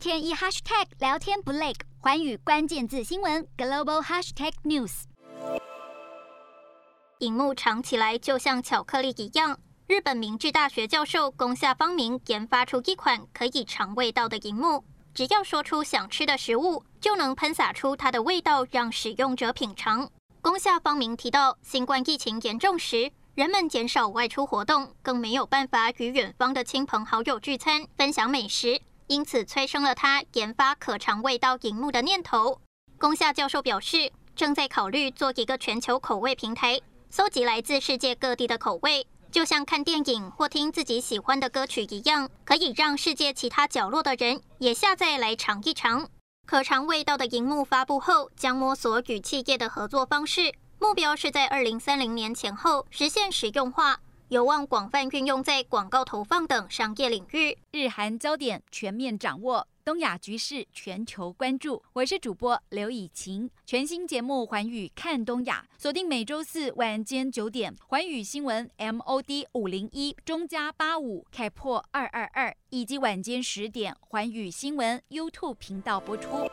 天一 hashtag 聊天不累，环宇关键字新闻 global hashtag news。荧幕尝起来就像巧克力一样。日本明治大学教授宫下方明研发出一款可以尝味道的荧幕，只要说出想吃的食物，就能喷洒出它的味道，让使用者品尝。宫下方明提到，新冠疫情严重时，人们减少外出活动，更没有办法与远方的亲朋好友聚餐、分享美食，因此催生了他研发可尝味道荧幕的念头。宫下教授表示，正在考虑做一个全球口味平台，搜集来自世界各地的口味。就像看电影或听自己喜欢的歌曲一样，可以让世界其他角落的人也下载来尝一尝。可尝味道的荧幕发布后，将摸索与企业的合作方式，目标是在二零三零年前后实现实用化，有望广泛运用在广告投放等商业领域。日韩焦点全面掌握。东亚局势全球关注，我是主播刘以晴。全新节目《寰宇看东亚》，锁定每周四晚间九点，寰宇新闻 MOD 五零一中加八五开破二二二，以及晚间十点，寰宇新闻 YouTube 频道播出。